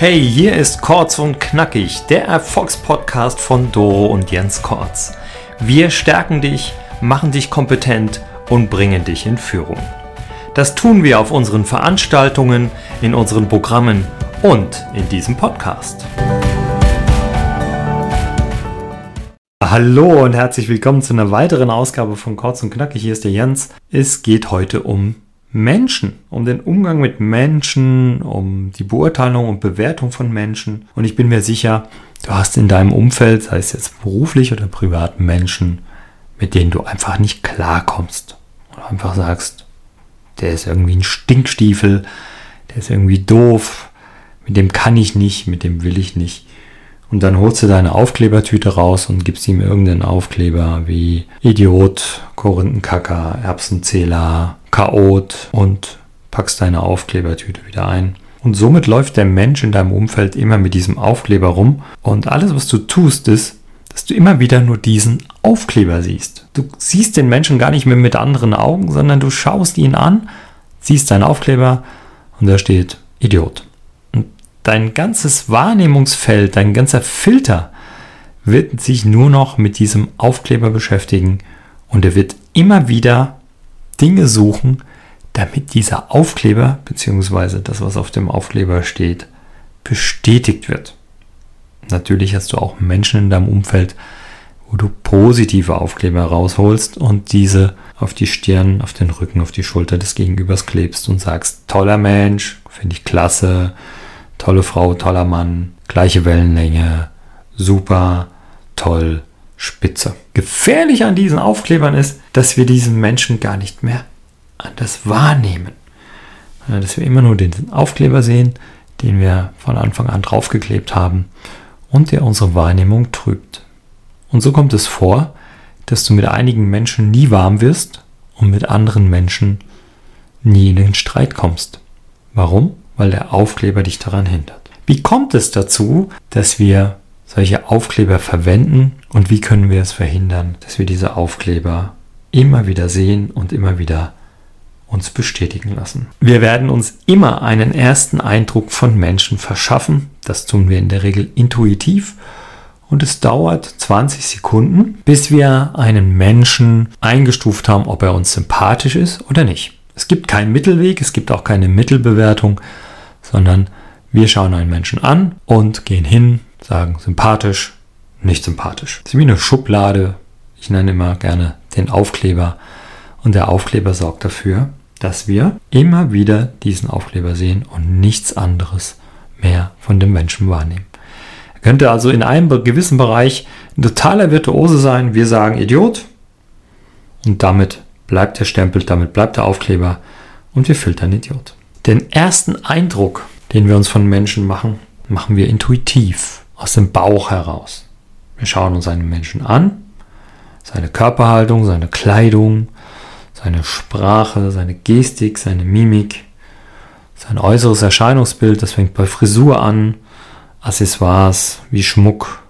Hey, hier ist Kurz und Knackig, der Erfolgspodcast von Doro und Jens Kortz. Wir stärken dich, machen dich kompetent und bringen dich in Führung. Das tun wir auf unseren Veranstaltungen, in unseren Programmen und in diesem Podcast. Hallo und herzlich willkommen zu einer weiteren Ausgabe von Kurz und Knackig. Hier ist der Jens. Es geht heute um Menschen, um den Umgang mit Menschen, um die Beurteilung und Bewertung von Menschen. Und ich bin mir sicher, du hast in deinem Umfeld, sei es jetzt beruflich oder privat, Menschen, mit denen du einfach nicht klarkommst. Oder einfach sagst, der ist irgendwie ein Stinkstiefel, der ist irgendwie doof, mit dem kann ich nicht, mit dem will ich nicht. Und dann holst du deine Aufklebertüte raus und gibst ihm irgendeinen Aufkleber wie Idiot, Korinthenkacker, Erbsenzähler, Chaot und packst deine Aufklebertüte wieder ein. Und somit läuft der Mensch in deinem Umfeld immer mit diesem Aufkleber rum. Und alles, was du tust, ist, dass du immer wieder nur diesen Aufkleber siehst. Du siehst den Menschen gar nicht mehr mit anderen Augen, sondern du schaust ihn an, siehst deinen Aufkleber und da steht Idiot dein ganzes Wahrnehmungsfeld, dein ganzer Filter wird sich nur noch mit diesem Aufkleber beschäftigen und er wird immer wieder Dinge suchen, damit dieser Aufkleber bzw. das, was auf dem Aufkleber steht, bestätigt wird. Natürlich hast du auch Menschen in deinem Umfeld, wo du positive Aufkleber rausholst und diese auf die Stirn, auf den Rücken, auf die Schulter des Gegenübers klebst und sagst, toller Mensch, finde ich klasse, tolle Frau, toller Mann, gleiche Wellenlänge, super, toll, spitze. Gefährlich an diesen Aufklebern ist, dass wir diesen Menschen gar nicht mehr anders wahrnehmen. Dass wir immer nur den Aufkleber sehen, den wir von Anfang an draufgeklebt haben und der unsere Wahrnehmung trübt. Und so kommt es vor, dass du mit einigen Menschen nie warm wirst und mit anderen Menschen nie in den Streit kommst. Warum? Weil der Aufkleber dich daran hindert. Wie kommt es dazu, dass wir solche Aufkleber verwenden und wie können wir es verhindern, dass wir diese Aufkleber immer wieder sehen und immer wieder uns bestätigen lassen. Wir werden uns immer einen ersten Eindruck von Menschen verschaffen. Das tun wir in der Regel intuitiv. Und es dauert 20 Sekunden, bis wir einen Menschen eingestuft haben, ob er uns sympathisch ist oder nicht. Es gibt keinen Mittelweg, es gibt auch keine Mittelbewertung, sondern wir schauen einen Menschen an und gehen hin, sagen sympathisch, nicht sympathisch. Das ist wie eine Schublade. Ich nenne immer gerne den Aufkleber. Und der Aufkleber sorgt dafür, dass wir immer wieder diesen Aufkleber sehen und nichts anderes mehr von dem Menschen wahrnehmen. Er könnte also in einem gewissen Bereich ein totaler Virtuose sein. Wir sagen Idiot und damit bleibt der Stempel, damit bleibt der Aufkleber und wir filtern Idiot. Den ersten Eindruck, den wir uns von Menschen machen, machen wir intuitiv, aus dem Bauch heraus. Wir schauen uns einen Menschen an, seine Körperhaltung, seine Kleidung, seine Sprache, seine Gestik, seine Mimik, sein äußeres Erscheinungsbild, das fängt bei Frisur an, Accessoires wie Schmuck,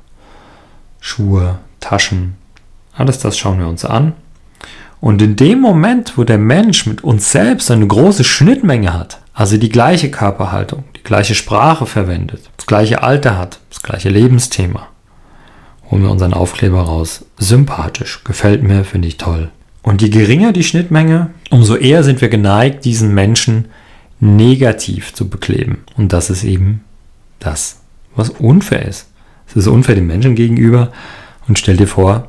Schuhe, Taschen, alles das schauen wir uns an und in dem Moment, wo der Mensch mit uns selbst eine große Schnittmenge hat, also die gleiche Körperhaltung, die gleiche Sprache verwendet, das gleiche Alter hat, das gleiche Lebensthema, holen wir unseren Aufkleber raus. Sympathisch, gefällt mir, finde ich toll. Und je geringer die Schnittmenge, umso eher sind wir geneigt, diesen Menschen negativ zu bekleben. Und das ist eben das, was unfair ist. Es ist unfair dem Menschen gegenüber. Und stell dir vor,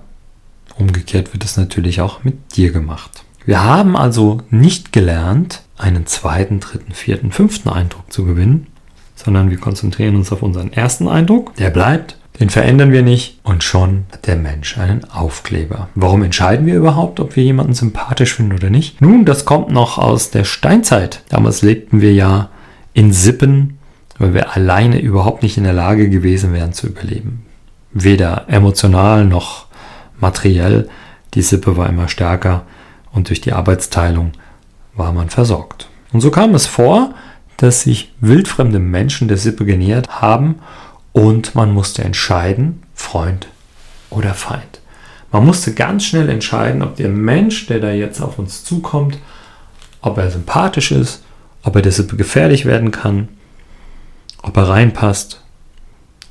Umgekehrt wird es natürlich auch mit dir gemacht. Wir haben also nicht gelernt, einen zweiten, dritten, vierten, fünften Eindruck zu gewinnen, sondern wir konzentrieren uns auf unseren ersten Eindruck. Der bleibt, den verändern wir nicht und schon hat der Mensch einen Aufkleber. Warum entscheiden wir überhaupt, ob wir jemanden sympathisch finden oder nicht? Nun, das kommt noch aus der Steinzeit. Damals lebten wir ja in Sippen, weil wir alleine überhaupt nicht in der Lage gewesen wären zu überleben. Weder emotional noch materiell. Die Sippe war immer stärker und durch die Arbeitsteilung war man versorgt. Und so kam es vor, dass sich wildfremde Menschen der Sippe genähert haben und man musste entscheiden, Freund oder Feind. Man musste ganz schnell entscheiden, ob der Mensch, der da jetzt auf uns zukommt, ob er sympathisch ist, ob er der Sippe gefährlich werden kann ob er reinpasst.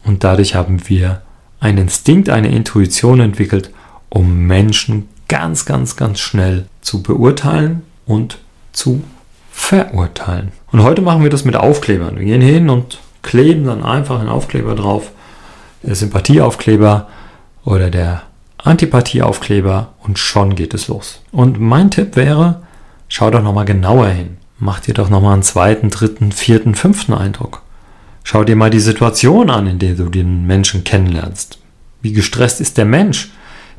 Und dadurch haben wir einen Instinkt, eine Intuition entwickelt, um Menschen ganz, ganz, ganz schnell zu beurteilen und zu verurteilen. Und heute machen wir das mit Aufklebern. Wir gehen hin und kleben dann einfach einen Aufkleber drauf. Der Sympathieaufkleber oder der Antipathieaufkleber und schon geht es los. Und mein Tipp wäre, schau doch nochmal genauer hin. Mach dir doch nochmal einen zweiten, dritten, vierten, fünften Eindruck. Schau dir mal die Situation an, in der du den Menschen kennenlernst. Wie gestresst ist der Mensch,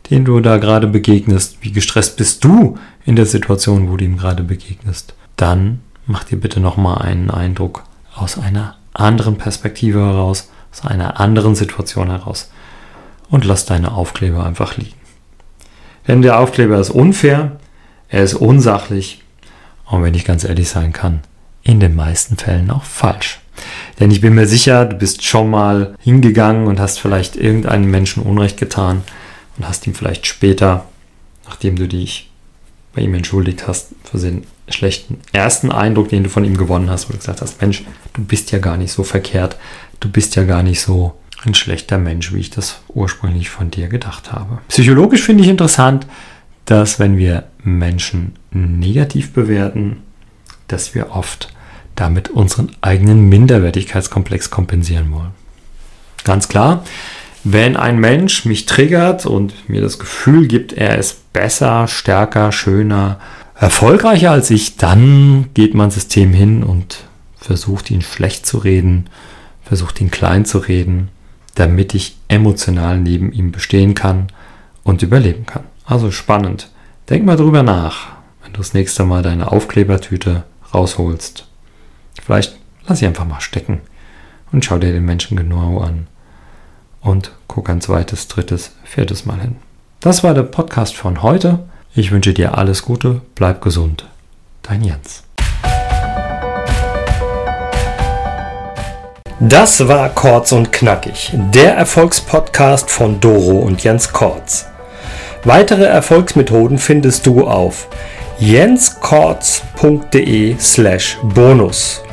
den du da gerade begegnest? Wie gestresst bist du in der Situation, wo du ihm gerade begegnest? Dann mach dir bitte nochmal einen Eindruck aus einer anderen Perspektive heraus, aus einer anderen Situation heraus und lass deine Aufkleber einfach liegen. Denn der Aufkleber ist unfair, er ist unsachlich und wenn ich ganz ehrlich sein kann, in den meisten Fällen auch falsch. Denn ich bin mir sicher, du bist schon mal hingegangen und hast vielleicht irgendeinem Menschen Unrecht getan und hast ihm vielleicht später, nachdem du dich bei ihm entschuldigt hast, für den schlechten ersten Eindruck, den du von ihm gewonnen hast, wo du gesagt hast, Mensch, du bist ja gar nicht so verkehrt, du bist ja gar nicht so ein schlechter Mensch, wie ich das ursprünglich von dir gedacht habe. Psychologisch finde ich interessant, dass wenn wir Menschen negativ bewerten, dass wir oft damit unseren eigenen Minderwertigkeitskomplex kompensieren wollen. Ganz klar, wenn ein Mensch mich triggert und mir das Gefühl gibt, er ist besser, stärker, schöner, erfolgreicher als ich, dann geht mein System hin und versucht ihn schlecht zu reden, versucht ihn klein zu reden damit ich emotional neben ihm bestehen kann und überleben kann. Also spannend. Denk mal drüber nach, wenn du das nächste Mal deine Aufklebertüte rausholst. Vielleicht lass sie einfach mal stecken und schau dir den Menschen genau an und guck ein zweites, drittes, viertes Mal hin. Das war der Podcast von heute. Ich wünsche dir alles Gute, bleib gesund. Dein Jens. Das war Kortz und Knackig, der Erfolgspodcast von Doro und Jens Kortz. Weitere Erfolgsmethoden findest du auf jenskortz.de slash bonus.